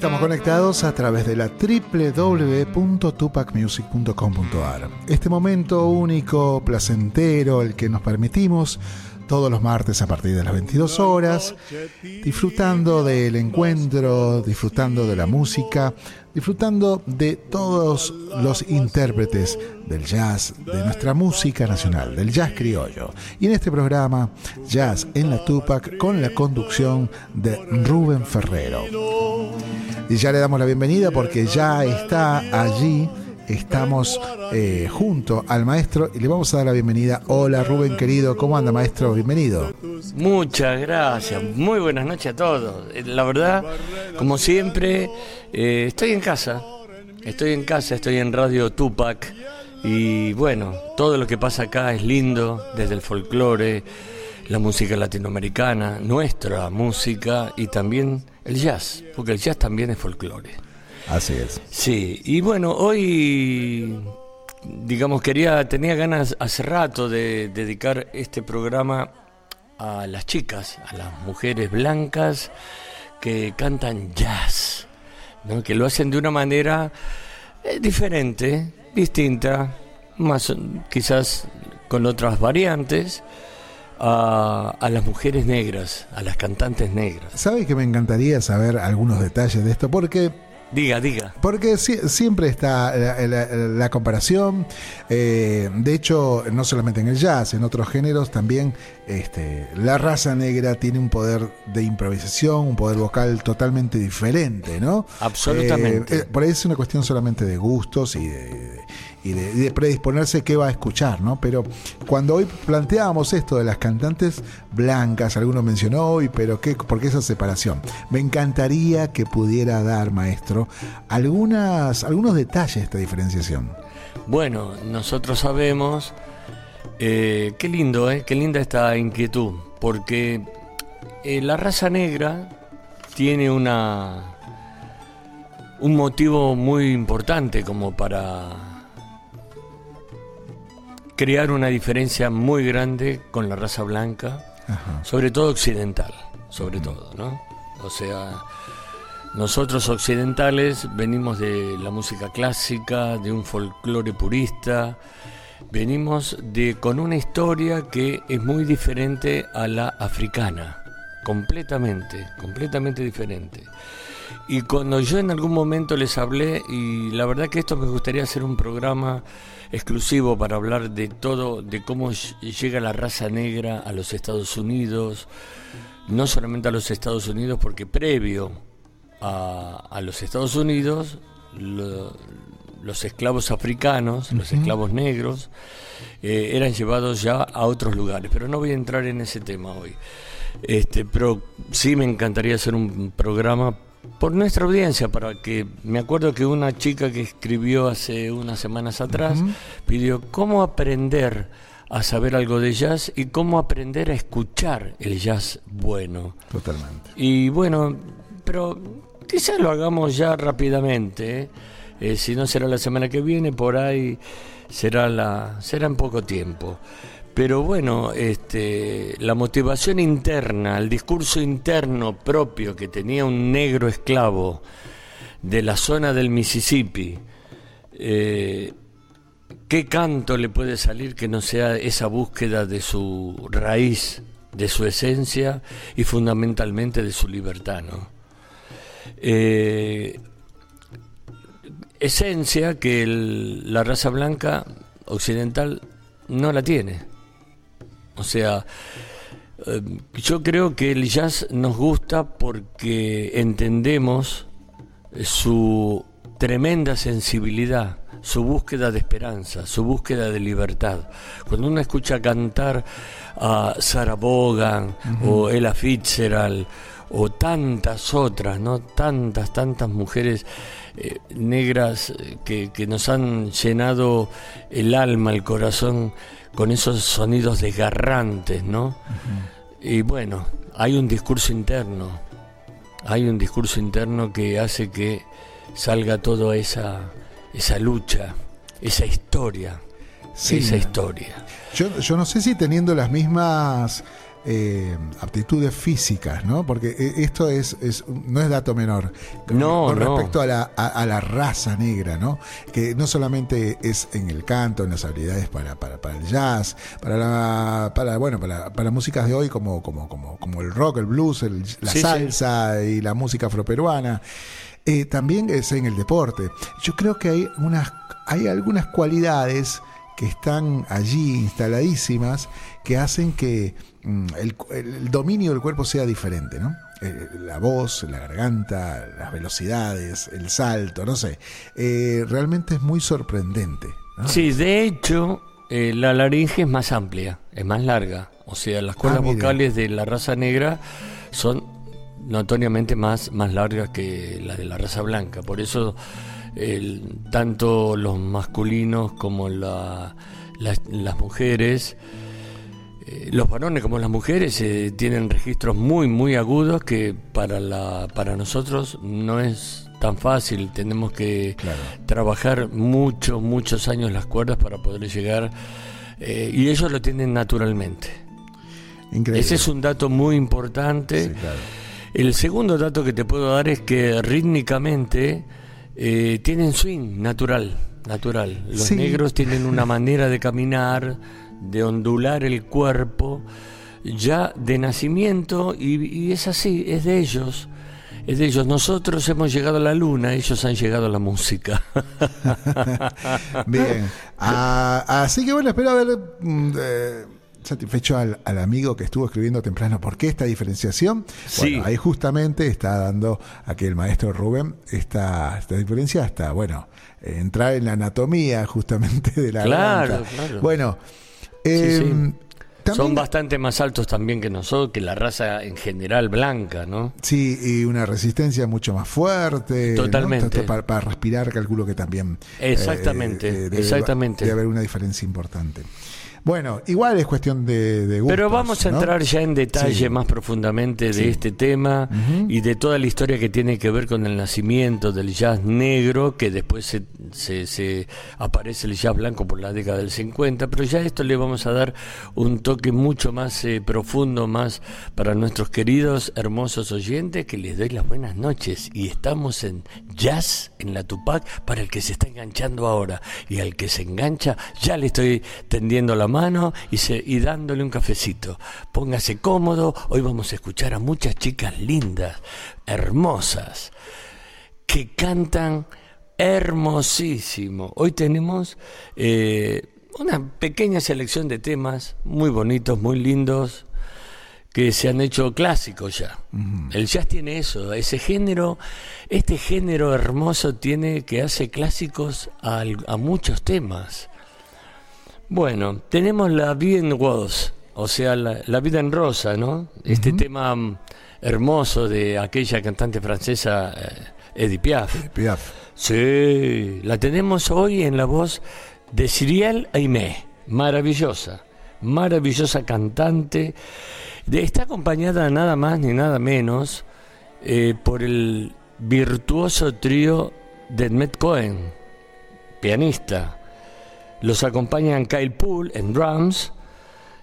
Estamos conectados a través de la www.tupacmusic.com.ar. Este momento único, placentero, el que nos permitimos todos los martes a partir de las 22 horas, disfrutando del encuentro, disfrutando de la música, disfrutando de todos los intérpretes del jazz, de nuestra música nacional, del jazz criollo. Y en este programa, Jazz en la Tupac, con la conducción de Rubén Ferrero. Y ya le damos la bienvenida porque ya está allí estamos eh, junto al maestro y le vamos a dar la bienvenida. Hola Rubén querido, ¿cómo anda maestro? Bienvenido. Muchas gracias, muy buenas noches a todos. Eh, la verdad, como siempre, eh, estoy en casa, estoy en casa, estoy en Radio Tupac y bueno, todo lo que pasa acá es lindo, desde el folclore, la música latinoamericana, nuestra música y también el jazz, porque el jazz también es folclore. Así es. Sí, y bueno, hoy, digamos, quería, tenía ganas hace rato de dedicar este programa a las chicas, a las mujeres blancas que cantan jazz, ¿no? que lo hacen de una manera eh, diferente, distinta, más quizás con otras variantes. A, a, las mujeres negras, a las cantantes negras. ¿Sabes que me encantaría saber algunos detalles de esto? Porque Diga, diga. Porque siempre está la, comparación. Eh, de hecho, no solamente en el jazz, en otros géneros también este, la raza negra tiene un poder de improvisación, un poder vocal totalmente diferente, ¿no? Absolutamente. Eh, por ahí es una cuestión solamente de gustos y de, y de, predisponerse qué va a escuchar, ¿no? Pero cuando hoy planteábamos esto de las cantantes blancas, alguno mencionó hoy, pero qué, ¿por qué esa separación? Me encantaría que pudiera dar, maestro, algunas, algunos detalles de esta diferenciación. Bueno, nosotros sabemos, eh, qué lindo, eh, qué linda esta inquietud, porque eh, la raza negra tiene una un motivo muy importante como para crear una diferencia muy grande con la raza blanca, sobre todo occidental, sobre todo, ¿no? O sea, nosotros occidentales venimos de la música clásica, de un folclore purista, venimos de con una historia que es muy diferente a la africana, completamente, completamente diferente. Y cuando yo en algún momento les hablé, y la verdad que esto me gustaría hacer un programa exclusivo para hablar de todo, de cómo llega la raza negra a los Estados Unidos, no solamente a los Estados Unidos, porque previo a, los Estados Unidos, los esclavos africanos, los esclavos negros, eh, eran llevados ya a otros lugares, pero no voy a entrar en ese tema hoy. Este, pero sí me encantaría hacer un programa por nuestra audiencia, para que me acuerdo que una chica que escribió hace unas semanas atrás pidió cómo aprender a saber algo de jazz y cómo aprender a escuchar el jazz bueno. Totalmente. Y bueno, pero quizás lo hagamos ya rápidamente. ¿eh? Eh, si no será la semana que viene, por ahí será la será en poco tiempo. Pero bueno, este, la motivación interna, el discurso interno propio que tenía un negro esclavo de la zona del Mississippi, eh, ¿qué canto le puede salir que no sea esa búsqueda de su raíz, de su esencia y fundamentalmente de su libertad? Eh, esencia que la raza blanca occidental no la tiene. O sea, eh, yo creo que el jazz nos gusta porque entendemos su tremenda sensibilidad, su búsqueda de esperanza, su búsqueda de libertad. Cuando uno escucha cantar a Sarah Vaughan o Ella Fitzgerald o tantas otras, ¿no? Tantas, tantas mujeres eh, negras eh, que, que, nos han llenado el alma, el corazón con esos sonidos desgarrantes, ¿no? Y bueno, hay un discurso interno, hay un discurso interno que hace que salga toda esa, esa lucha, esa historia, esa historia. Yo, yo no sé si teniendo las mismas eh, aptitudes físicas, ¿no? Porque eh, esto es, es, no es dato menor. No, con respecto a, la, a, la raza negra, ¿no? Que no solamente es en el canto, en las habilidades para, para, para el jazz, para la, para, bueno, para, para músicas de hoy como, como, como, como el rock, el blues, la salsa y la música afroperuana. Eh, también es en el deporte. Yo creo que hay unas, hay algunas cualidades que están allí instaladísimas que hacen que mm, el, dominio del cuerpo sea diferente, ¿no? Eh, la voz, la garganta, las velocidades, el salto, no sé. Eh, realmente es muy sorprendente. Sí, de hecho, eh, la laringe es más amplia, es más larga. O sea, las cuerdas ah, vocales de la raza negra son notoriamente más, más largas que las de la raza blanca. Por eso, tanto los masculinos como las mujeres eh, los varones como las mujeres eh, tienen registros muy muy agudos que para la para nosotros no es tan fácil. Tenemos que trabajar muchos muchos años las cuerdas para poder llegar eh, y ellos lo tienen naturalmente. Ese es un dato muy importante. El segundo dato que te puedo dar es que rítmicamente tienen swing natural natural. Los negros tienen una manera de caminar de ondular el cuerpo ya de nacimiento y, es así, es de ellos. Es de ellos. Nosotros hemos llegado a la luna, ellos han llegado a la música. Bien. Ah, así que bueno, espero haber mm, eh, satisfecho al, amigo que estuvo escribiendo temprano. ¿Por qué esta diferenciación? Sí. ahí justamente está dando aquí el maestro Rubén esta, esta diferencia hasta, bueno, entrar en la anatomía justamente de la Claro, claro. Bueno. Em, Son bastante más altos también que nosotros, que la raza en general blanca, ¿no? Sí, y una resistencia mucho más fuerte. Totalmente. Para, respirar, calculo que también. Exactamente, eh, eh, exactamente. Debe haber una diferencia importante. Bueno, igual es cuestión de, de Pero vamos a entrar ya en detalle más profundamente de este tema y de toda la historia que tiene que ver con el nacimiento del jazz negro, que después se, se, aparece el jazz blanco por la década del 50, pero ya esto le vamos a dar un toque mucho más eh, profundo, más para nuestros queridos, hermosos oyentes, que les doy las buenas noches. Y estamos en Jazz, en la Tupac, para el que se está enganchando ahora. Y al que se engancha, ya le estoy tendiendo la mano y, se, y dándole un cafecito. Póngase cómodo, hoy vamos a escuchar a muchas chicas lindas, hermosas, que cantan hermosísimo. Hoy tenemos eh, una pequeña selección de temas muy bonitos, muy lindos, que se han hecho clásicos ya. El jazz tiene eso, ese género, este género hermoso tiene que hace clásicos a, a muchos temas. Bueno, tenemos la vida en o sea, la, vida en rosa, ¿no? Este tema mm, hermoso de aquella cantante francesa eh, Edith Piaf. Edith Piaf. Sí, la tenemos hoy en la voz de Cyril Aimé, maravillosa, maravillosa cantante. De, está acompañada nada más ni nada menos eh, por el virtuoso trío de Edmet Cohen, pianista los acompañan Kyle Poole en drums,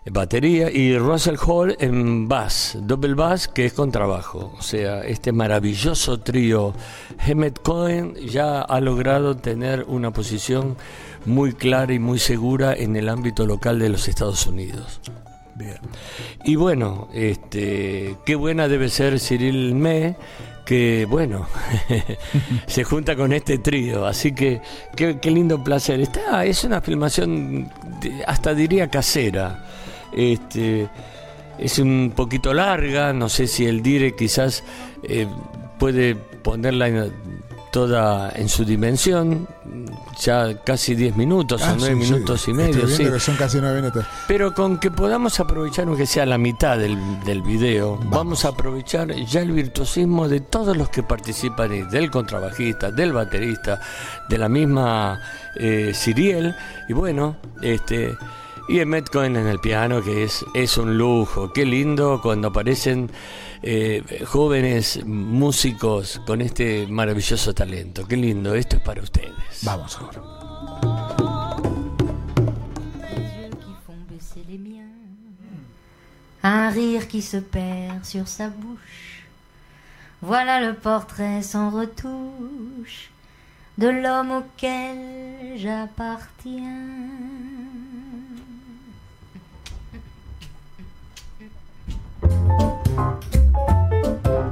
batería, y Russell Hall en bass, double bass, que es contrabajo. O sea, este maravilloso trío. Hemet Cohen ya ha logrado tener una posición muy clara y muy segura en el ámbito local de los Estados Unidos. Bien. Y bueno, este, qué buena debe ser Cyril Me que bueno, se junta con este trío, así que qué, lindo placer. Está, es una filmación hasta diría casera. Este, es un poquito larga, no sé si el dire quizás eh, puede ponerla en, toda en su dimensión, ya casi 10 minutos o 9 minutos y medio. Sí. son casi 9 minutos. Pero con que podamos aprovechar, aunque sea la mitad del, del video, vamos. a aprovechar ya el virtuosismo de todos los que participan, del contrabajista, del baterista, de la misma eh, Ciriel, y bueno, este y Emmet Cohen en el piano, que es, es un lujo. Qué lindo cuando aparecen eh, jóvenes músicos con este maravilloso talento. Qué lindo, esto es para ustedes. Vamos ahora. un rire qui se perd sur sa bouche. Voilà le portrait sans retouche de l'homme auquel j'appartiens. うん。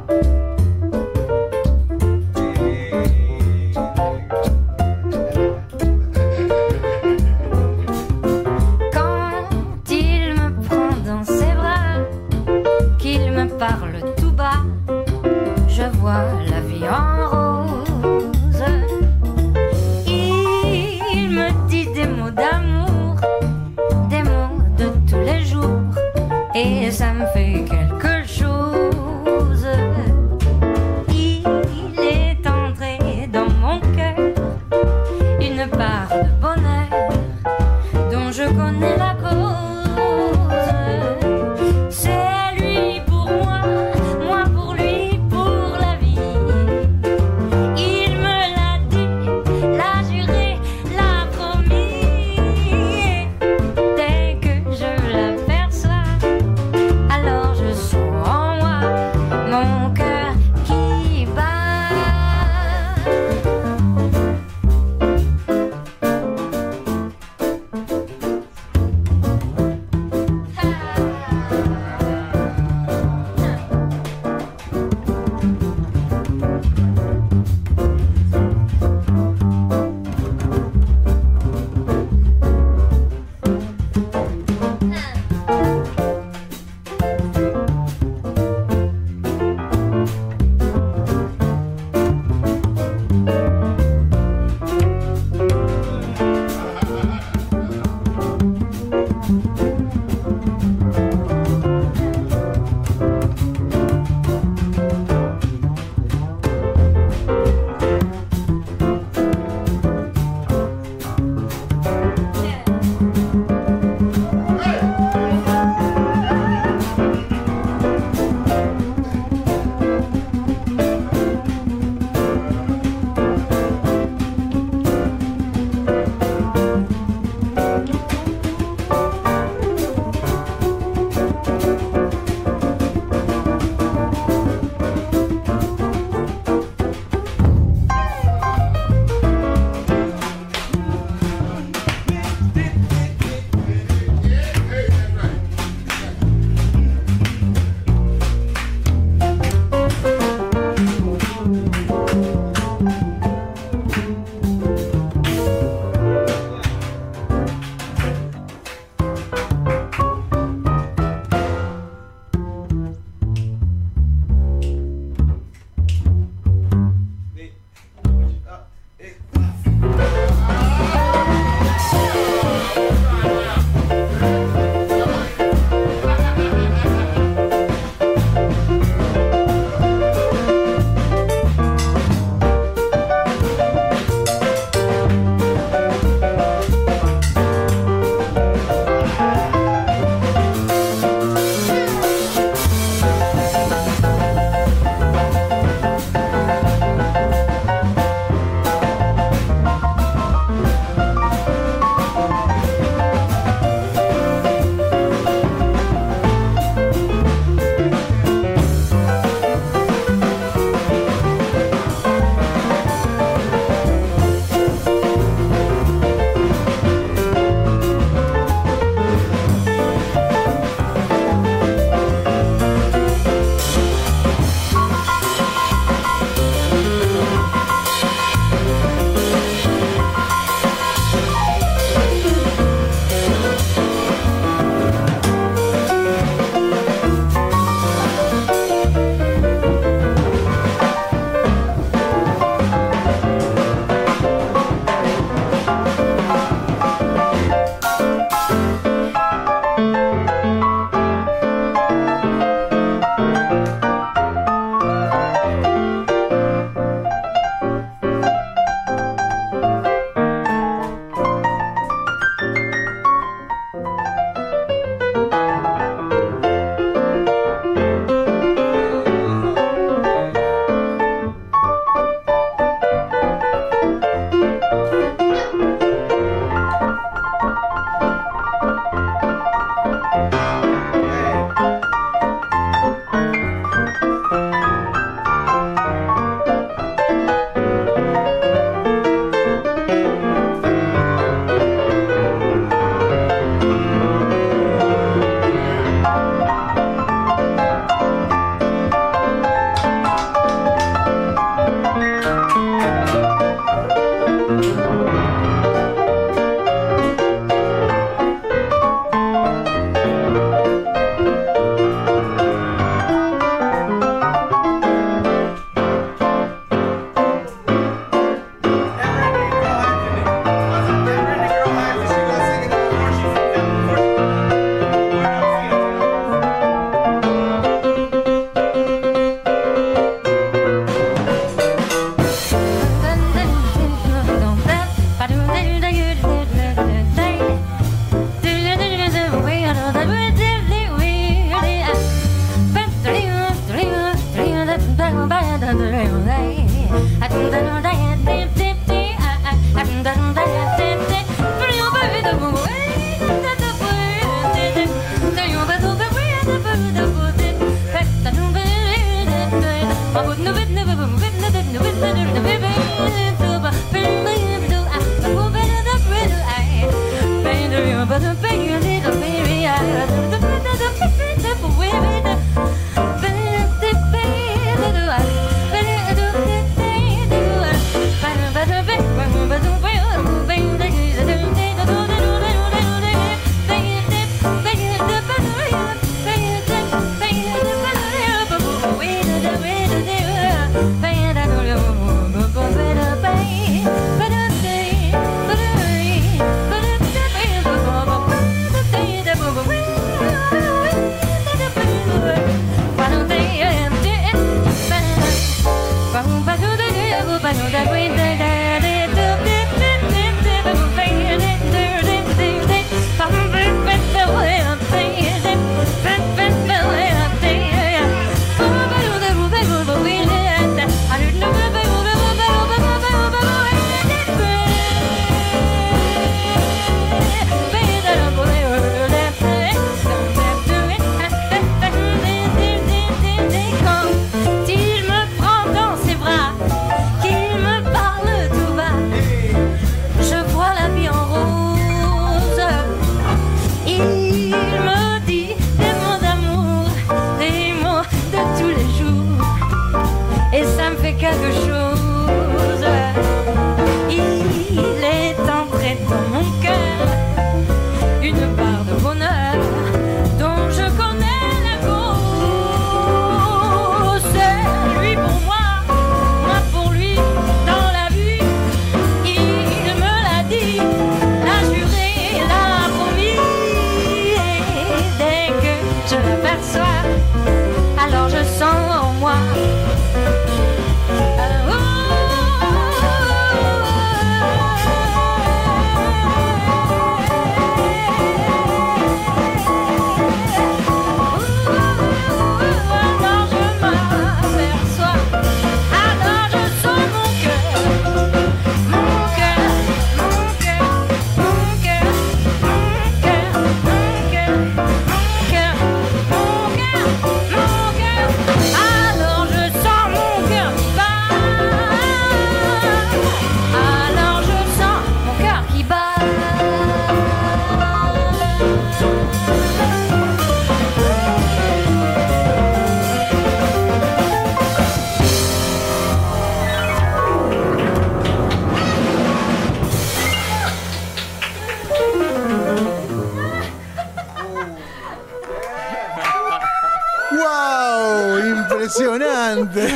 Impresionante.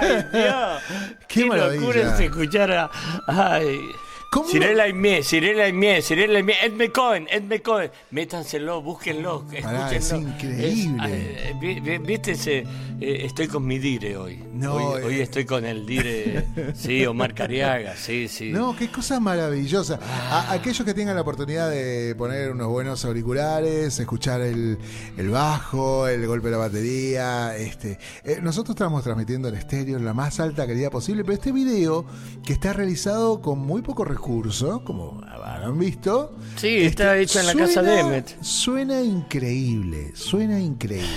Ay, Dios. Qué Qué, maravilla. locura es escuchar a. Ay. ¿Cómo? Cirela y Mie, Cirela y Mie, Cirela y Mie, Edme Cohen, Edme Cohen. Métanselo, búsquenlo, Pará, es escúchenlo. increíble. Es- vi- vi- ¿Viste ese? eh, estoy con mi dire hoy. No, hoy, eh. hoy estoy con el dire. Sí, Omar Cariaga, sí, sí. No, qué cosa maravillosa. A- aquellos que tengan la oportunidad de poner unos buenos auriculares, escuchar el, el bajo, el golpe de la batería. Este, eh, nosotros estamos transmitiendo en estéreo en la más alta calidad posible, pero este video, que está realizado con muy poco recurso, como habrán visto. este, Sí, está hecho en la casa de Emmet. Suena increíble, suena increíble.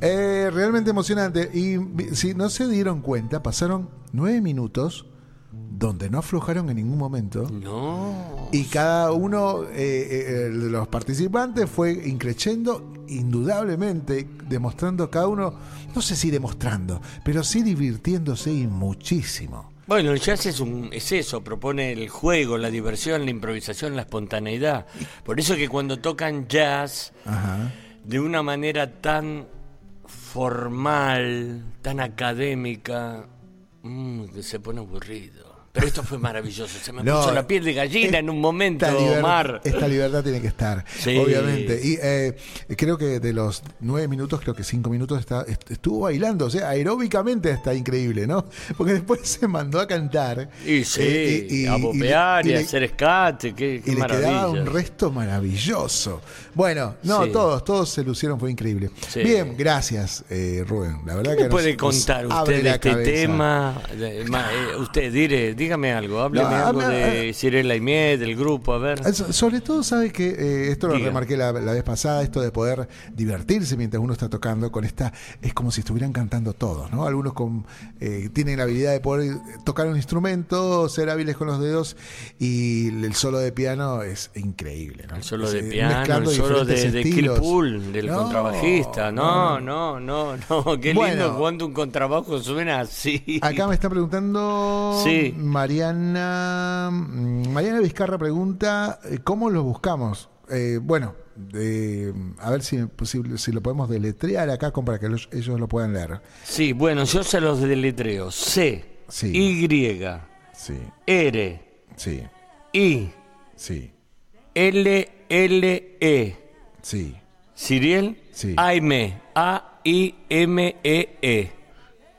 Eh, realmente emocionante. Y si no se dieron cuenta, pasaron nueve minutos donde no aflojaron en ningún momento. No. Y cada uno eh, eh, de los participantes fue increciendo indudablemente, demostrando cada uno, no sé si demostrando, pero sí divirtiéndose y muchísimo. Bueno, el jazz es, un, es eso, propone el juego, la diversión, la improvisación, la espontaneidad. Por eso que cuando tocan jazz Ajá. de una manera tan formal, tan académica, mm, que se pone aburrido. Pero esto fue maravilloso, se me No, puso la piel de gallina en un momento, Omar. Esta libertad tiene que estar, Sí. obviamente. Y eh, creo que de los nueve minutos, creo que cinco minutos está, est- estuvo bailando. O sea, aeróbicamente está increíble, ¿no? Porque después se mandó a cantar. Y sí, eh, y- y- a bopear y, y a hacer escate, qué, qué y le quedaba un resto maravilloso. Bueno, no, Sí. todos, todos se lucieron, fue increíble. Sí. Bien, gracias, eh, Rubén. La verdad ¿Qué que me nos- puede contar usted de este cabeza. tema? Usted, dire, dígame algo, hábleme No, algo habla- de Cirela y Miet, del grupo, a ver. Eh, so- Sobre todo, sabe que eh, esto lo Diga. remarqué la, la vez pasada, esto de poder divertirse mientras uno está tocando con esta, es como si estuvieran cantando todos, ¿no? Algunos con, eh, tienen la habilidad de poder tocar un instrumento, ser hábiles con los dedos, y el solo de piano es increíble, ¿no? El solo de eh, piano, el solo de, de Kill estilos. Pool, del No, contrabajista. No, no, no, no. Qué Bueno. lindo cuando un contrabajo suena así. Acá me está preguntando Sí. Mariana mm, Mariana Vizcarra pregunta eh, ¿cómo los buscamos? Eh, bueno, eh, a ver si, posible, si lo podemos deletrear acá para que los- ellos lo puedan leer. Sí, bueno, yo se los deletreo. C, Sí. Y, Sí, R, sí, I, sí, L, L, E. sí. Ciriel, Sí. Aime, A-I-M-E-E.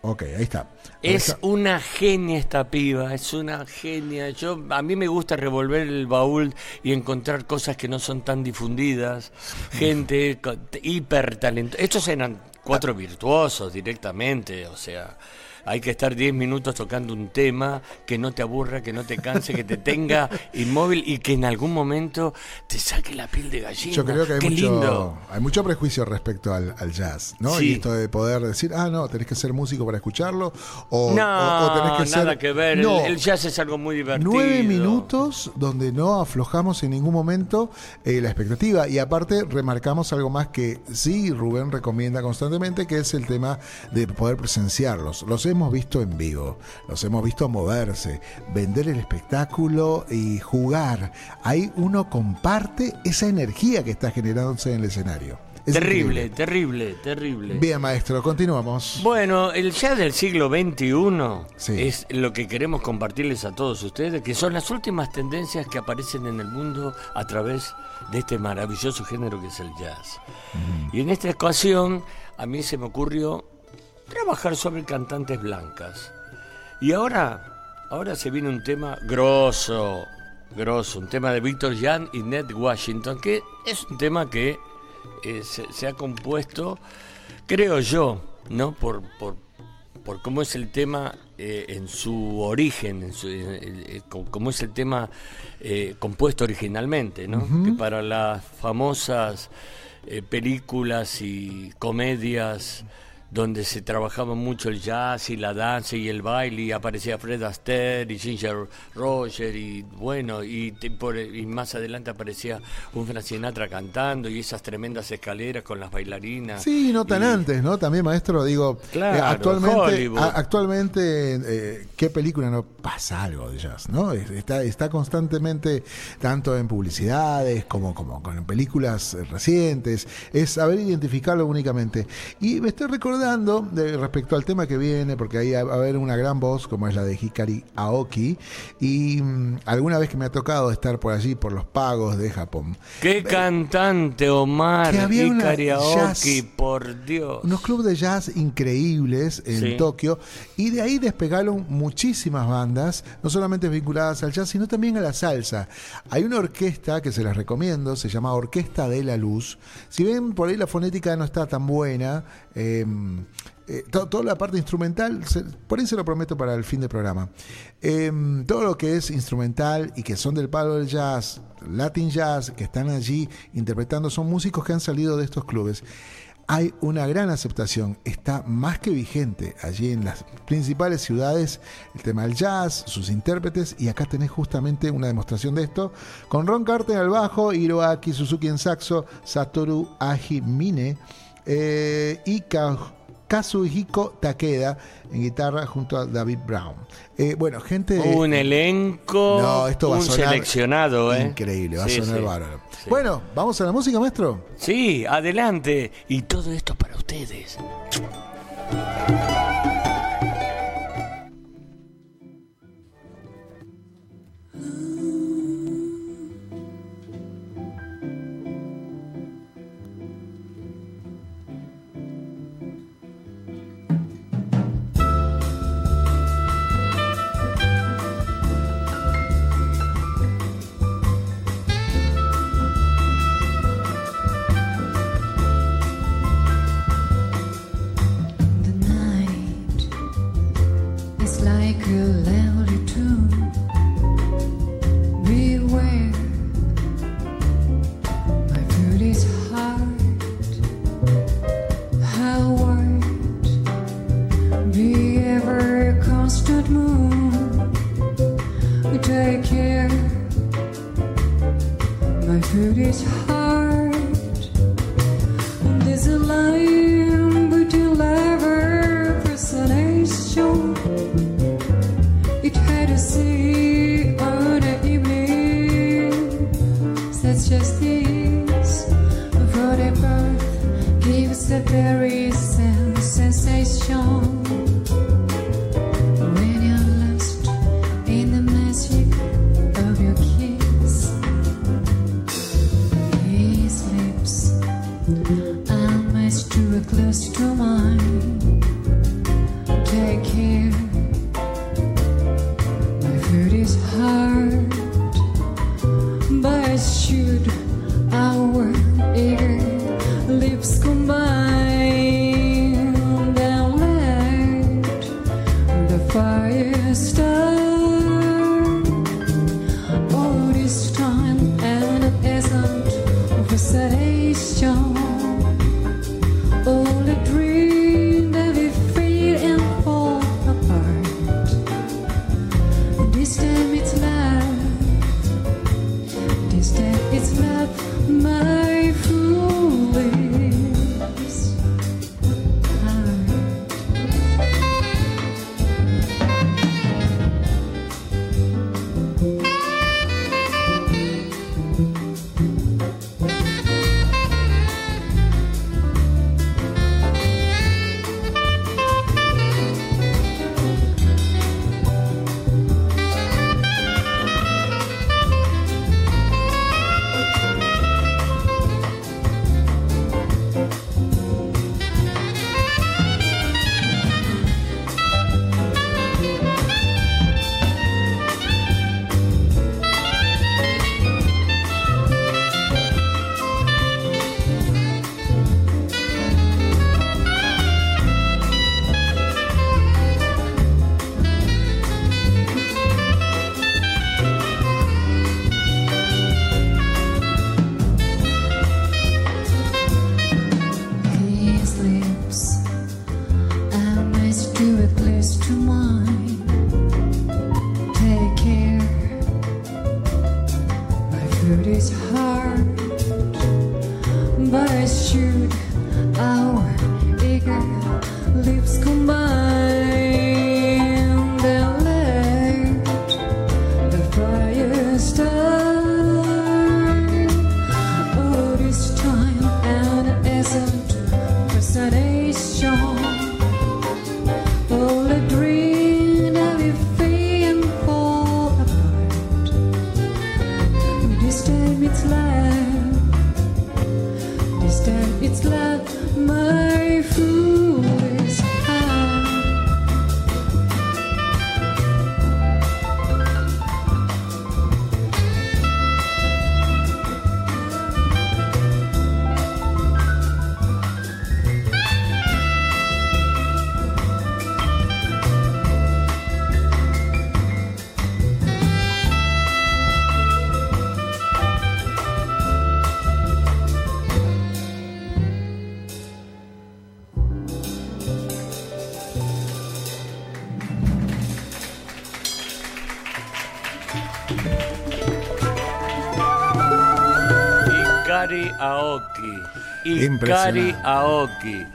Ok, ahí está. Es una genia esta piba, es una genia. Yo a mí me gusta revolver el baúl y encontrar cosas que no son tan difundidas, gente hiper talentosa. Estos eran cuatro virtuosos directamente, o sea, hay que estar 10 minutos tocando un tema que no te aburra, que no te canse, que te tenga inmóvil y que en algún momento te saque la piel de gallina. Yo creo que hay Qué mucho, lindo. hay mucho prejuicio respecto al, al jazz, ¿no? Sí. Y esto de poder decir, ah, no, tenés que ser músico para escucharlo, o, No, o- o tenés que ser... nada que ver. el- No. El, jazz es algo muy divertido. Nueve minutos donde no aflojamos en ningún momento eh, la expectativa. Y aparte remarcamos algo más que sí Rubén recomienda constantemente, que es el tema de poder presenciarlos. Los hemos visto en vivo, los hemos visto moverse, vender el espectáculo y jugar. Ahí uno comparte esa energía que está generándose en el escenario. terrible, terrible, terrible. Bien, maestro, continuamos. Bueno, el jazz del siglo XXI es lo que queremos compartirles a todos ustedes, que son las últimas tendencias que aparecen en el mundo a través de este maravilloso género que es el jazz. Y en esta ocasión a mí se me ocurrió trabajar sobre cantantes blancas. Y ahora, ahora se viene un tema grosso, grosso, un tema de Victor Jan y Ned Washington, que es un tema que eh, se, ha compuesto, creo yo, ¿no? Por, por, por cómo es el tema eh, en su origen, en su, eh, cómo es el tema compuesto originalmente, ¿no? Que para las famosas películas y comedias donde se trabajaba mucho el jazz y la danza y el baile y aparecía Fred Astaire y Ginger Roger y bueno y, por, y más adelante aparecía un Frank Sinatra cantando y esas tremendas escaleras con las bailarinas. Sí no tan antes no también maestro digo eh, actualmente actualmente eh, qué película no pasa algo de jazz no está está constantemente tanto en publicidades como como con películas recientes. Es saber identificarlo únicamente. Y me estoy recordando de, respecto al tema que viene, porque ahí va a haber una gran voz como es la de Hikari Aoki, y mm, alguna vez que me ha tocado estar por allí, por los pagos de Japón. ¡Qué cantante, Omar! Hikari Aoki, por Dios. Unos clubes de jazz increíbles en Tokio, y de ahí despegaron muchísimas bandas, no solamente vinculadas al jazz, sino también a la salsa. Hay una orquesta que se las recomiendo, se llama Orquesta de la Luz. Si ven por ahí la fonética no está tan buena, Em, eh, toda la parte instrumental, por ahí se lo prometo para el fin del programa. Em, todo lo que es instrumental y que son del palo del jazz, Latin jazz, que están allí interpretando, son músicos que han salido de estos clubes. Hay una gran aceptación, está más que vigente allí en las principales ciudades el tema del jazz, sus intérpretes, y acá tenés justamente una demostración de esto, con Ron Carter al bajo, Hiroaki Suzuki en saxo, Satoru Aji Mine eh, y Kazuhiko Takeda en guitarra junto a David Brown. Eh, bueno, gente. Un elenco. No, esto va a sonar seleccionado, ¿eh? Increíble, va a sonar bárbaro. Bueno, ¿vamos a la música, maestro? Sí, adelante. Y todo esto para ustedes. Aoki. Ikari Aoki.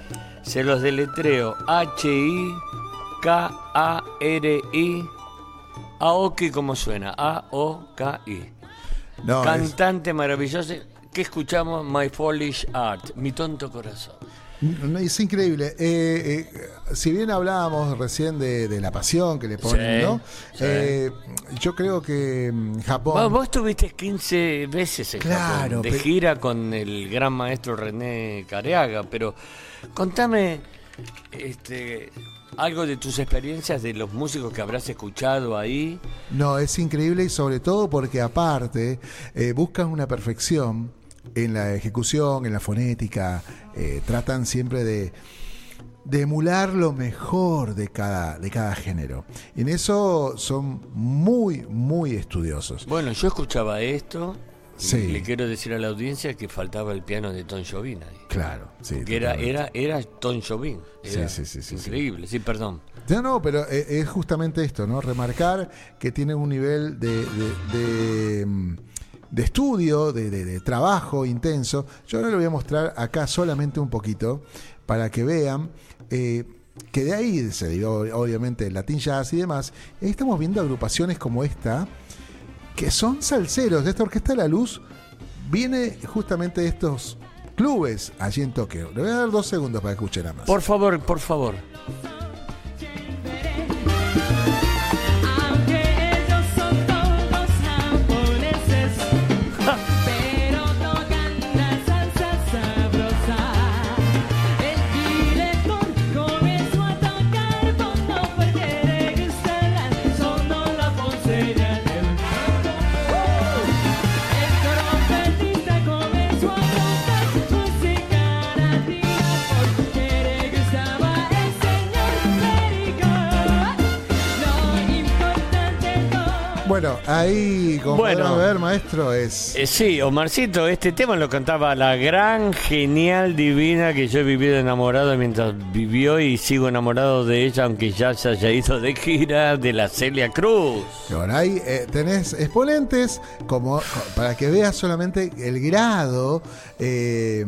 Se los deletreo. H-I-K-A-R-I. Aoki como suena. A-O-K-I. Cantante maravilloso. que escuchamos? My Foolish Art. Mi tonto corazón. Es increíble. Eh, eh, si bien hablábamos recién de, la pasión que le ponen, ¿no? Eh, yo creo que mm, Japón. Vos, estuviste 15 veces en Japón, de gira con el gran maestro René Careaga, pero contame este, algo de tus experiencias, de los músicos que habrás escuchado ahí. No, es increíble y sobre todo porque aparte buscan una perfección en la ejecución, en la fonética, eh, tratan siempre de, emular lo mejor de cada, de cada género. Y en eso son muy, muy estudiosos. Bueno, yo escuchaba esto. Sí. le quiero decir a la audiencia que faltaba el piano de Tom Jobim ahí. Claro, sí. Que era, era, era Tom Jobim. sí, sí, sí, Increíble, sí, perdón. No, no, pero eh, es justamente esto, ¿no? Remarcar que tiene un nivel de mm, de estudio, de, trabajo intenso. Yo ahora le voy a mostrar acá solamente un poquito para que vean eh, que de ahí se dio obviamente el Latin Jazz y demás. estamos viendo agrupaciones como esta, que son salseros. De esta Orquesta de la Luz viene justamente de estos clubes allí en Tokio. Le voy a dar dos segundos para que escuchen nada más. Por favor, por favor. Ahí, como bueno, ver, maestro, es... Eh, sí, Omarcito, este tema lo cantaba la gran, genial, divina que yo he vivido enamorado mientras vivió y sigo enamorado de ella, aunque ya se haya ido de gira, de la Celia Cruz. Bueno, ahí eh, tenés exponentes como para que veas solamente el grado... Eh,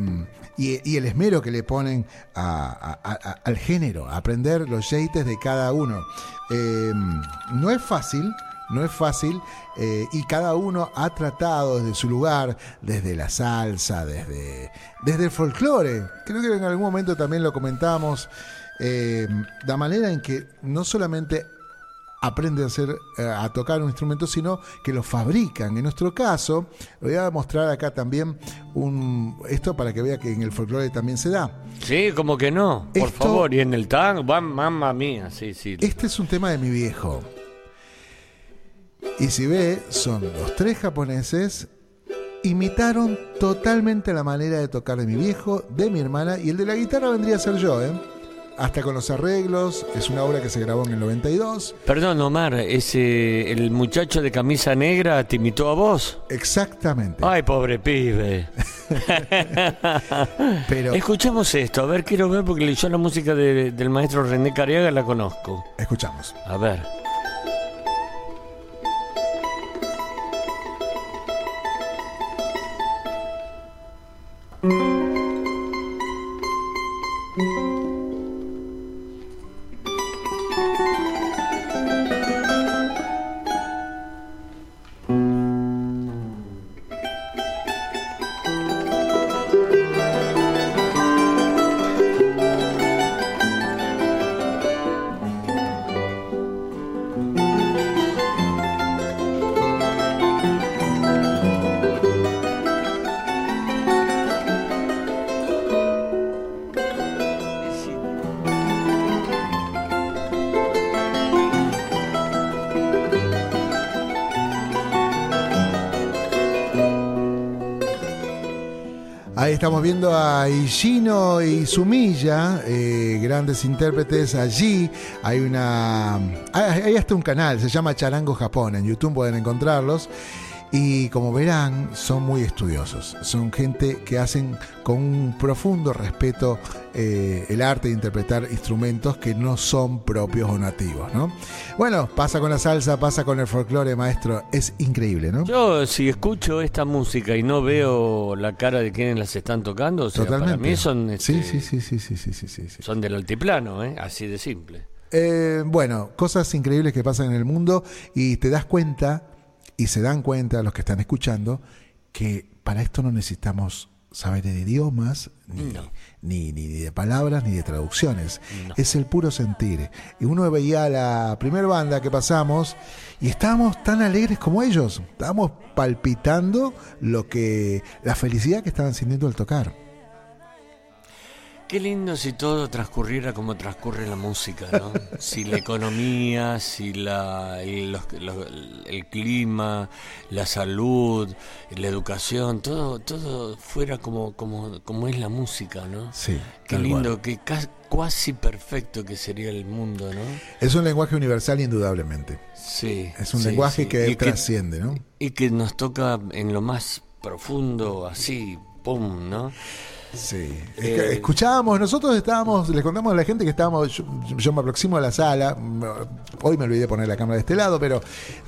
y, el esmero que le ponen al género, a aprender los yates de cada uno. no es fácil, no es fácil eh, y cada uno ha tratado desde su lugar, desde la salsa, desde, desde el folclore. Creo que en algún momento también lo comentamos, eh, la manera en que no solamente aprende a, hacer, eh, a tocar un instrumento, sino que lo fabrican. En nuestro caso, voy a mostrar acá también un, esto para que vea que en el folclore también se da. Sí, como que no, por favor, y en el tango, mamma mía, sí, sí. Este es un tema de mi viejo. Y si ve, son los tres japoneses imitaron totalmente la manera de tocar de mi viejo, de mi hermana y el de la guitarra vendría a ser yo, ¿eh? Hasta con los arreglos, es una obra que se grabó en el 92. Perdón, Omar, ese, el muchacho de camisa negra te imitó a vos. Exactamente. Ay, pobre pibe. Pero escuchemos esto, a ver, quiero ver porque yo la música del maestro René Cariaga la conozco. Escuchamos. A ver. Ishino y Sumilla, eh, grandes intérpretes allí. Hay una. Hay hasta un canal, se llama Charango Japón. En YouTube pueden encontrarlos. Y como verán, son muy estudiosos. Son gente que hacen con un profundo respeto eh, el arte de interpretar instrumentos que no son propios o nativos, ¿no? Bueno, pasa con la salsa, pasa con el folclore, maestro. Es increíble, ¿no? Yo, si escucho esta música y no veo la cara de quienes las están tocando, o sea, para mí son. sí, sí, sí, sí, sí, sí, sí, sí, Son del altiplano, ¿eh? Así de simple. Eh, bueno, cosas increíbles que pasan en el mundo y te das cuenta y se dan cuenta los que están escuchando que para esto no necesitamos saber de idiomas, ni, ni, ni, de palabras, ni de traducciones. Es el puro sentir. Y uno veía la primera banda que pasamos y estábamos tan alegres como ellos. Estábamos palpitando lo que la felicidad que estaban sintiendo al tocar. Qué lindo si todo transcurriera como transcurre la música, ¿no? si la economía, si la, el, el, clima, la salud, la educación, todo, todo fuera como, como, como es la música, ¿no? Sí. Qué lindo, qué casi perfecto que sería el mundo, ¿no? Es un lenguaje universal indudablemente. Sí. Es un lenguaje que trasciende, ¿no? Y que nos toca en lo más profundo, así, pum, ¿no? Sí. Eh, escuchábamos, nosotros estábamos, les contamos a la gente que estábamos, yo, me aproximo a la sala, hoy me olvidé poner la cámara de este lado, pero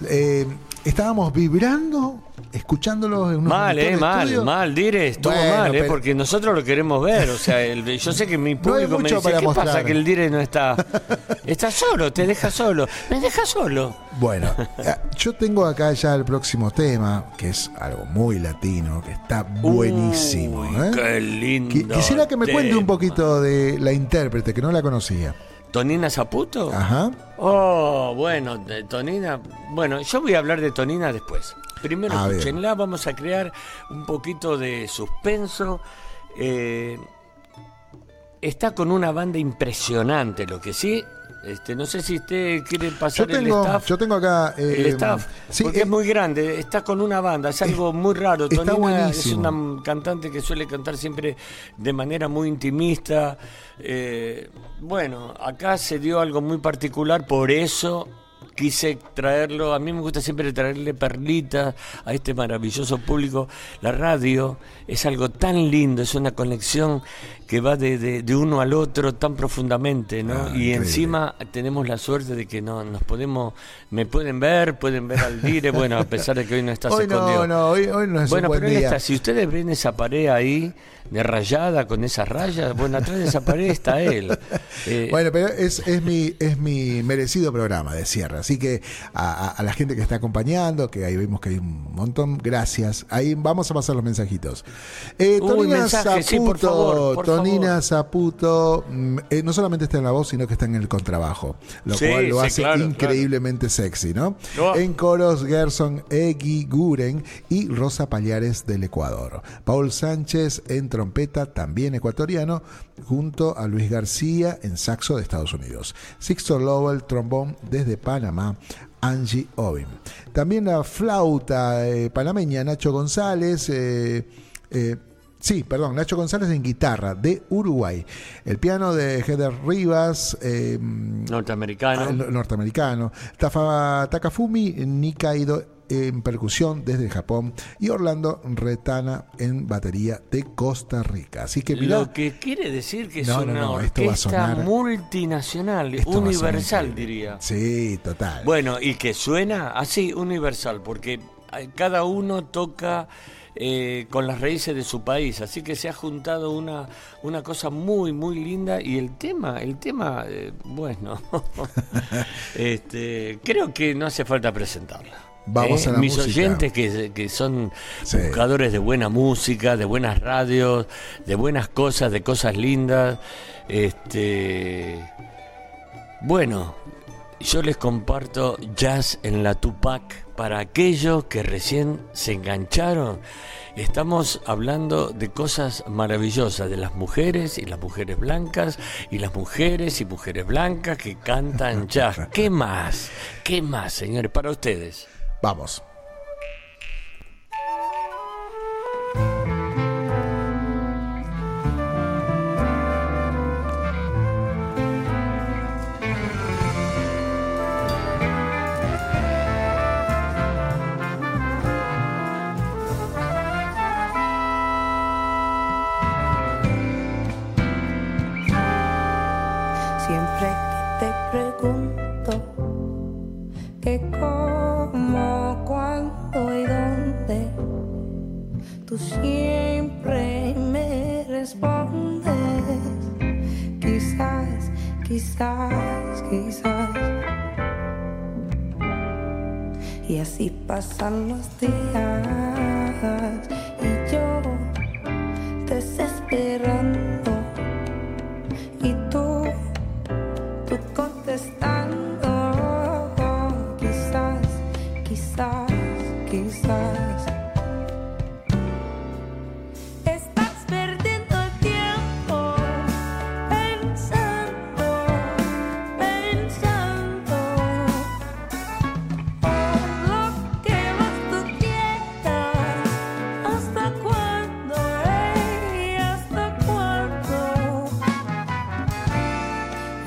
eh, estábamos vibrando escuchándolo en Mal, eh, mal, mal, Dire, estuvo mal, eh, porque nosotros lo queremos ver. O sea, yo sé que mi público me dice, ¿qué pasa que el Dire no está? Está solo, te deja solo. Me deja solo. Bueno, eh, yo tengo acá ya el próximo tema, que es algo muy latino, que está buenísimo. ¿eh? Qué lindo. Quisiera que me cuente un poquito de la intérprete, que no la conocía. ¿Tonina Zaputo? Ajá. Oh, bueno, de Tonina. Bueno, yo voy a hablar de Tonina después. Primero, escúchenla, vamos a crear un poquito de suspenso. Eh, está con una banda impresionante, lo que sí este, no sé si usted quiere pasar el staff. Yo tengo acá. el eh, staff. porque es muy grande. Está con una banda. Es algo muy raro. Tonina es una cantante que suele cantar siempre de manera muy intimista. Eh, bueno, acá se dio algo muy particular. Por eso quise traerlo, a mí me gusta siempre traerle perlitas a este maravilloso público. La radio es algo tan lindo, es una conexión que va de, de, uno al otro tan profundamente, ¿no? Ah, y encima tenemos la suerte de que no nos podemos, me pueden ver, pueden ver al dire, bueno, a pesar de que hoy no está hoy escondido. No, no, hoy, hoy no es bueno, un buen pero Está, si ustedes ven esa pared ahí, de rayada con esas rayas, bueno, atrás de esa pared está él. Eh, bueno, pero es, es, mi, es mi merecido programa de así que a, la gente que está acompañando, que ahí vemos que hay un montón, gracias. Ahí vamos a pasar los mensajitos. Eh, Tonina Zaputo, Tonina Zaputo, mm, eh, no solamente está en la voz, sino que está en el contrabajo, lo cual lo hace increíblemente sexy, ¿no? En coros, Gerson Egui Guren y Rosa Pallares del Ecuador. Paul Sánchez en trompeta, también ecuatoriano, junto a Luis García en saxo de Estados Unidos. Sixto Lowell, trombón desde Panamá. Angie Ovin. También la flauta eh, panameña, Nacho González. Eh, eh, sí, perdón, Nacho González en guitarra de Uruguay. El piano de Heather Rivas. norteamericano. Ah, norteamericano. Tafa, Takafumi Nikaido en percusión desde Japón y Orlando Retana en batería de Costa Rica. Así que lo que quiere decir que es una orquesta multinacional, universal diría. Sí, total. Bueno, y que suena así universal porque cada uno toca eh, con las raíces de su país. Así que se ha juntado una, una cosa muy, muy linda. Y el tema, el tema, eh, bueno, este, creo que no hace falta presentarla. Vamos a la mis oyentes que, son buscadores de buena música, de buenas radios, de buenas cosas, de cosas lindas. Este, bueno, yo les comparto Jazz en la Tupac para aquellos que recién se engancharon. Estamos hablando de cosas maravillosas, de las mujeres y las mujeres blancas y las mujeres y mujeres blancas que cantan jazz. ¿Qué más? ¿Qué más, señores, para ustedes? Vamos. Pasan los días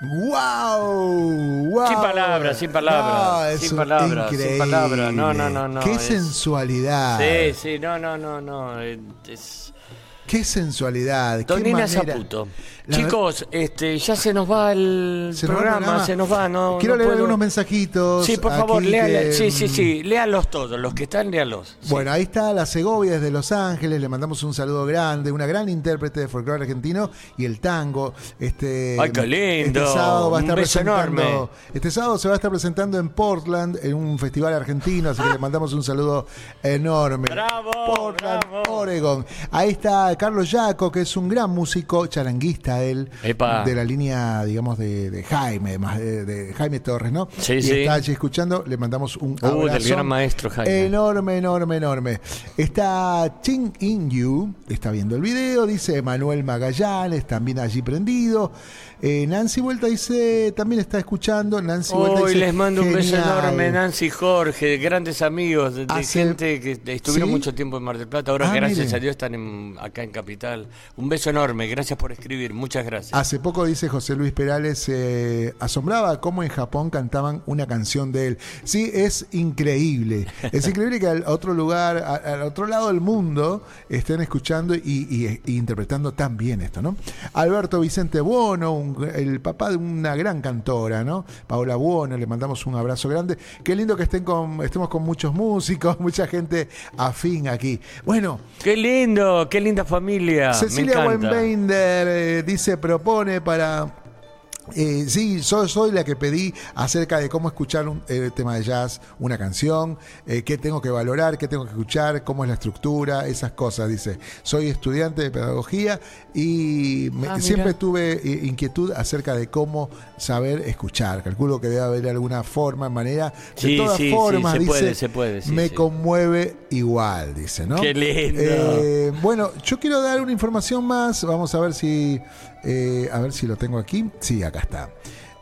¡Wow! wow. Sin palabras, sin palabras. sin palabras, sin palabras. No, no, no, no. Qué sensualidad. Sí, sí, no, no, no, no. Es... Qué sensualidad. Tonina Zaputo. Chicos, este, ya se nos va el programa, se nos va. No, Quiero leer algunos mensajitos. Sí, por favor, léalos. Sí, sí, sí, léalos todos, los que están, léalos. Bueno, ahí está la Segovia desde Los Ángeles, le mandamos un saludo grande, una gran intérprete de folclore argentino y el tango. Este, Ay, qué lindo. Este sábado va a estar enorme. Este sábado se va a estar presentando en Portland, en un festival argentino, así que le mandamos un saludo enorme. Bravo, Portland, Oregon. Ahí está Carlos Yaco, que es un gran músico charanguista él, de la línea, digamos, de, Jaime, más de, Jaime Torres, ¿no? Sí, y sí. está allí escuchando, le mandamos un uh, abrazo. del gran maestro Jaime. Enorme, enorme, enorme. Está Ching In Yu, está viendo el video, dice Manuel Magallanes, también allí prendido. Eh, Nancy Vuelta dice, también está escuchando. Nancy Vuelta Hoy dice, les mando un beso enorme, Nancy Jorge, grandes amigos, de, de gente que estuvieron ¿Sí? mucho tiempo en Mar del Plata. Ahora, Ah, gracias a Dios, están en- acá en Capital. Un beso enorme, gracias por escribir, muchas gracias. Hace poco dice José Luis Perales, se asombraba cómo en Japón cantaban una canción de él. Sí, es increíble. Es increíble que al otro lugar, al otro lado del mundo, estén escuchando y, y- y interpretando tan bien esto, ¿no? Alberto Vicente Buono, un- el papá de una gran cantora, ¿no? Paola Buono, le mandamos un abrazo grande. Qué lindo que estén con, estemos con muchos músicos, mucha gente afín aquí. Bueno, Qué lindo, qué linda familia. Cecilia me encanta. Weinbender eh, dice, propone para... eh, sí, soy, soy la que pedí acerca de cómo escuchar un eh, tema de jazz, una canción, eh, qué tengo que valorar, qué tengo que escuchar, cómo es la estructura, esas cosas. Dice, soy estudiante de pedagogía y me- Ah, siempre tuve eh, inquietud acerca de cómo saber escuchar. Calculo que debe haber alguna forma, manera. De Sí, todas sí, sí, formas, se dice, puede, se puede, sí, me sí. conmueve igual, dice, ¿no? Qué lindo. Eh, bueno, yo quiero dar una información más. Vamos a ver si. Eh, a ver si lo tengo aquí. Sí, acá está.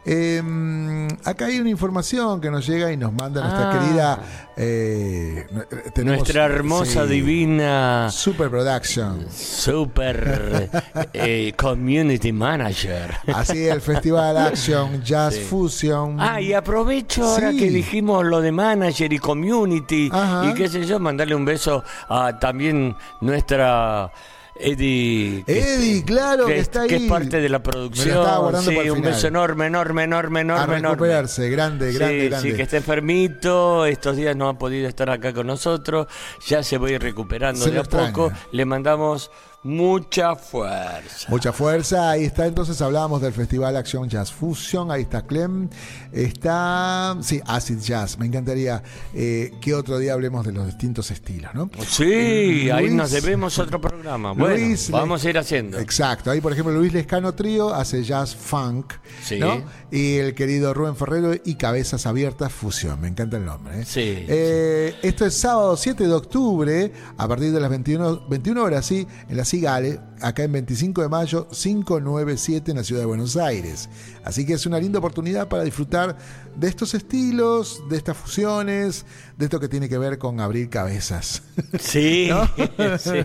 Eh, acá hay una información que nos llega y nos manda nuestra Ah. querida. eh, tenemos- Nuestra hermosa, sí, divina, Super Production. super eh, community manager. Así el Festival Action Jazz Fusion. Ah, y aprovecho ahora Sí. que dijimos lo de manager y community Ajá. y qué sé yo, mandarle un beso a también nuestra Eddie. que- Eddie, claro, que es- está que es ahí. parte de la producción. sí, un final. beso enorme, enorme, enorme, a enorme, enorme. recuperarse. Grande, grande, sí, grande. sí, que está enfermito, estos días no ha podido estar acá con nosotros, ya se va a ir recuperando Se de a poco, extraña. le mandamos mucha fuerza. Mucha fuerza, ahí está. Entonces hablábamos del Festival Acción Jazz Fusion. Ahí está Clem. Está. Sí, Acid Jazz. Me encantaría eh, que otro día hablemos de los distintos estilos, ¿no? Sí, ahí Luis- nos debemos otro programa. Bueno, Luis Le- vamos a ir haciendo. Exacto. Ahí, por ejemplo, Luis Lescano Trío hace jazz funk. Sí. ¿no? Y el querido Rubén Ferrero y Cabezas Abiertas Fusión. Me encanta el nombre. ¿eh? Sí, Eh, Esto es sábado 7 de octubre, a partir de las 21, 21 horas, sí, en la Cigale, acá en 25 de mayo, 597 en la ciudad de Buenos Aires. Así que es una linda oportunidad para disfrutar de estos estilos, de estas fusiones, de esto que tiene que ver con abrir cabezas. Sí, ¿No? sí.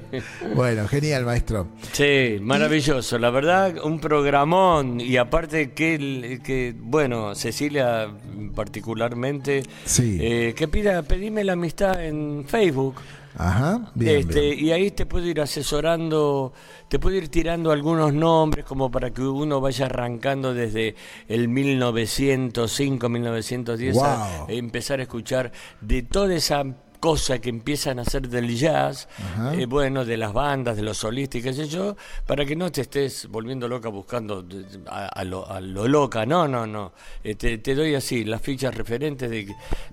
bueno, genial, maestro. Sí, maravilloso. La verdad, un programón. Y aparte que, que bueno, Cecilia particularmente, Sí. eh, que pida, pedime la amistad en Facebook. Ajá, bien. este, bien. Y ahí te puedo ir asesorando, te puedo ir tirando algunos nombres como para que uno vaya arrancando desde el 1905, 1910 a Wow. empezar a escuchar de toda esa cosa que empiezan a hacer del jazz, eh, bueno, de las bandas, de los solistas y qué sé yo, para que no te estés volviendo loca buscando a, a lo, a lo loca, no, no, no. Eh, te, te doy así las fichas referentes de,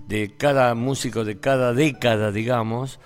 de cada músico de cada década, digamos,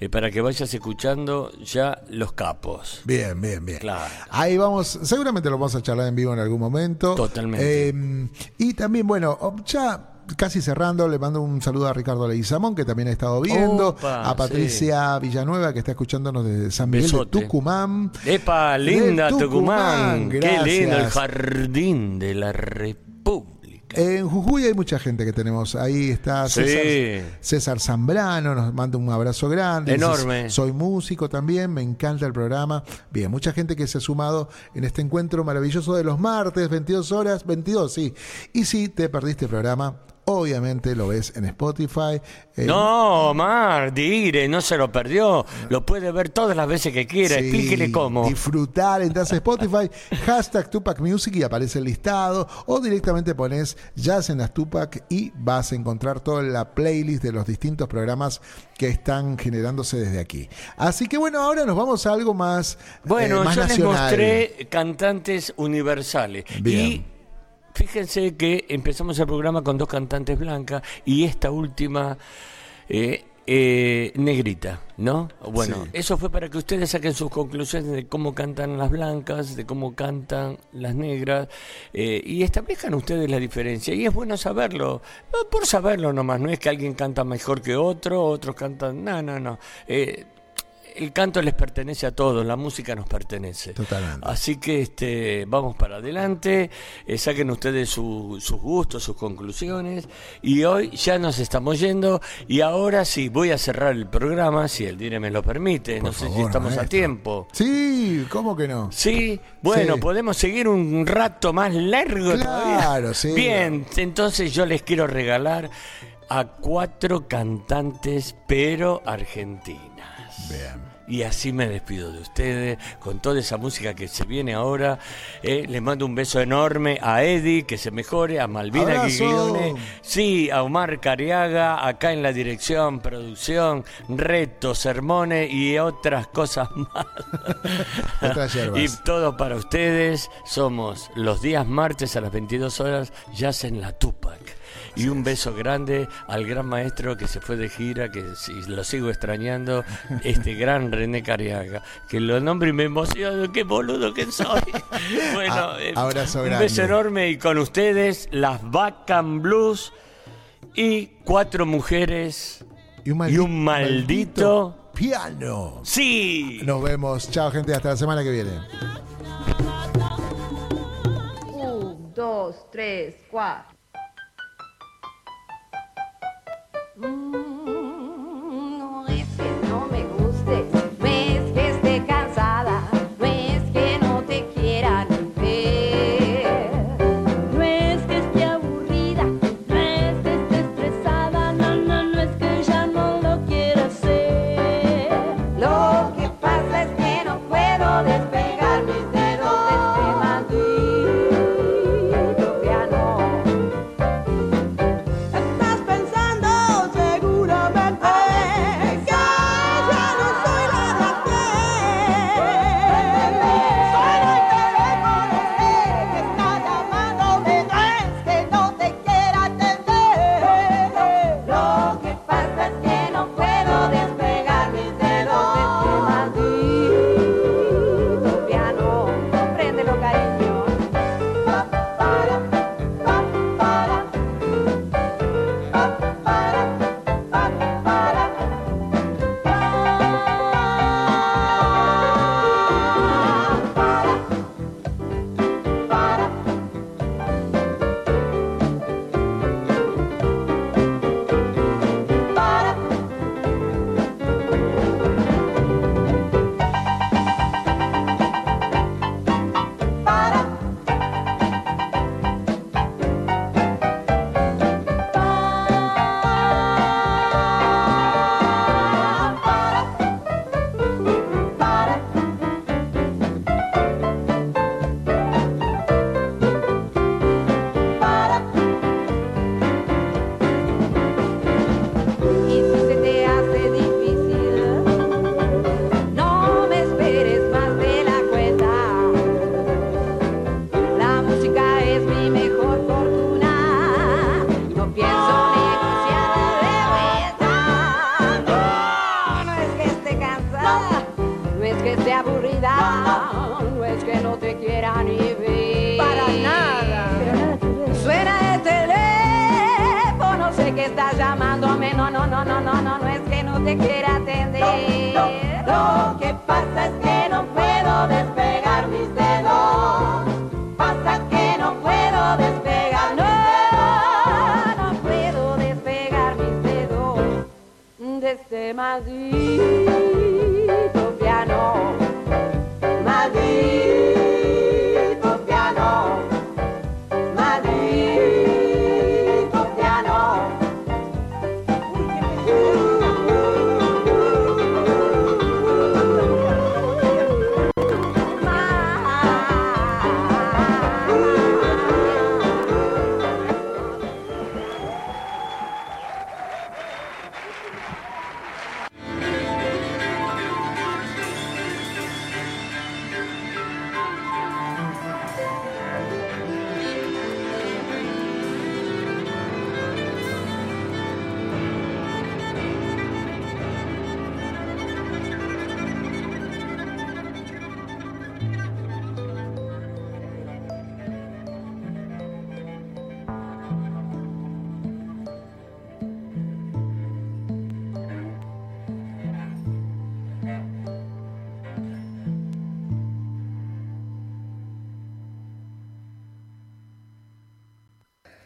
eh, para que vayas escuchando ya los capos. Bien, bien, bien. Claro. Ahí vamos, seguramente lo vamos a charlar en vivo en algún momento. Totalmente. Eh, y también, bueno, ya casi cerrando, le mando un saludo a Ricardo Leguizamón, que también ha estado viendo, Opa, a Patricia Villanueva, que está escuchándonos desde San Miguel Besote. de Tucumán. Epa, linda De Tucumán, qué lindo el jardín de la República. En Jujuy hay mucha gente que tenemos. Ahí está César, Sí. César Zambrano, nos manda un abrazo grande. Enorme. Soy músico también, me encanta el programa. Bien, mucha gente que se ha sumado en este encuentro maravilloso de los martes, 22 horas, 22, sí. Y si te perdiste el programa, obviamente lo ves en Spotify. en- No, Omar, dire, no se lo perdió. Lo puede ver todas las veces que quiera. Sí, Explíquele cómo. Disfrutar, entras a Spotify, hashtag Tupac Music y aparece el listado. O directamente pones Jazz en las Tupac y vas a encontrar toda la playlist de los distintos programas que están generándose desde aquí. Así que bueno, ahora nos vamos a algo más, Bueno, eh, más yo les nacional. mostré cantantes universales. Bien. Y fíjense que empezamos el programa con dos cantantes blancas y esta última eh, eh, negrita, ¿no? Bueno, Sí. eso fue para que ustedes saquen sus conclusiones de cómo cantan las blancas, de cómo cantan las negras eh, y establezcan ustedes la diferencia. Y es bueno saberlo, no por saberlo nomás, no es que alguien canta mejor que otro, otros cantan, no, no, no. Eh, el canto les pertenece a todos, la música nos pertenece. Totalmente. Así que este, vamos para adelante, eh, saquen ustedes su- sus gustos, sus conclusiones. Y hoy ya nos estamos yendo. Y ahora sí, voy a cerrar el programa, si el dire me lo permite. Por no sé si estamos a tiempo. Sí, ¿cómo que no? Sí, bueno, Sí. podemos seguir un rato más largo todavía. Claro, sí. Bien, entonces yo les quiero regalar a cuatro cantantes, pero argentinas. Bien. Y así me despido de ustedes con toda esa música que se viene ahora. Eh, les mando un beso enorme a Eddie, que se mejore, a Malvina Abrazo. Guiglione, sí, a Omar Cariaga, acá en la dirección, producción, retos, sermones y otras cosas más. Otras y todo para ustedes. Somos los días martes a las 22 horas, ya en la Tupac. Y un beso grande al gran maestro que se fue de gira, que si lo sigo extrañando, este gran René Cariaga, que lo nombro y me emociono, qué boludo que soy. Bueno, A- eh, un grande. beso enorme y con ustedes las Bacan Blues y cuatro mujeres Y un y un maldito- piano. Sí. Nos vemos. Chao, gente. Hasta la semana que viene. Un, dos, tres, cuatro. Mm, este maldito piano.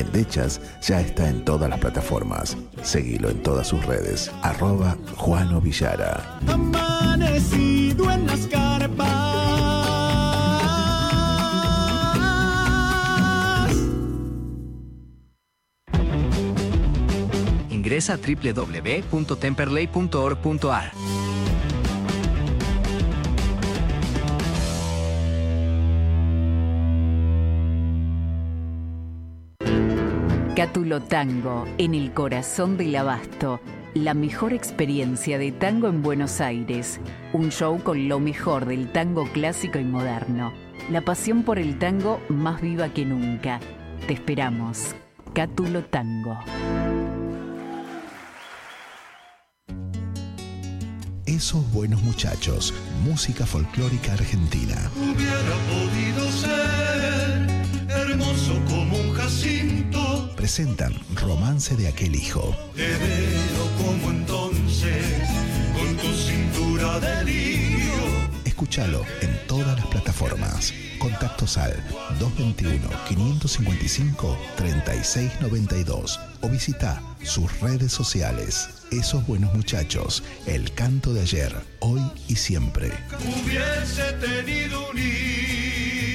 cacharpaya. Endechas ya está en todas las plataformas. Seguilo en todas sus redes. Arroba Juano Villara. Amanecido en las carpas. Ingresa a www.temperley.org.ar. Cátulo Tango, en el corazón del abasto. La mejor experiencia de tango en Buenos Aires. Un show con lo mejor del tango clásico y moderno. La pasión por el tango más viva que nunca. Te esperamos. Cátulo Tango. Esos buenos muchachos, música folclórica argentina. Hubiera podido ser hermoso como un jacinto. Presentan Romance de aquel hijo. Te veo como entonces, con tu cintura de lirio. Escúchalo en todas las plataformas. Contactos al 221-555-3692 o visita sus redes sociales. Esos buenos muchachos, el canto de ayer, hoy y siempre. Hubiese tenido un hijo.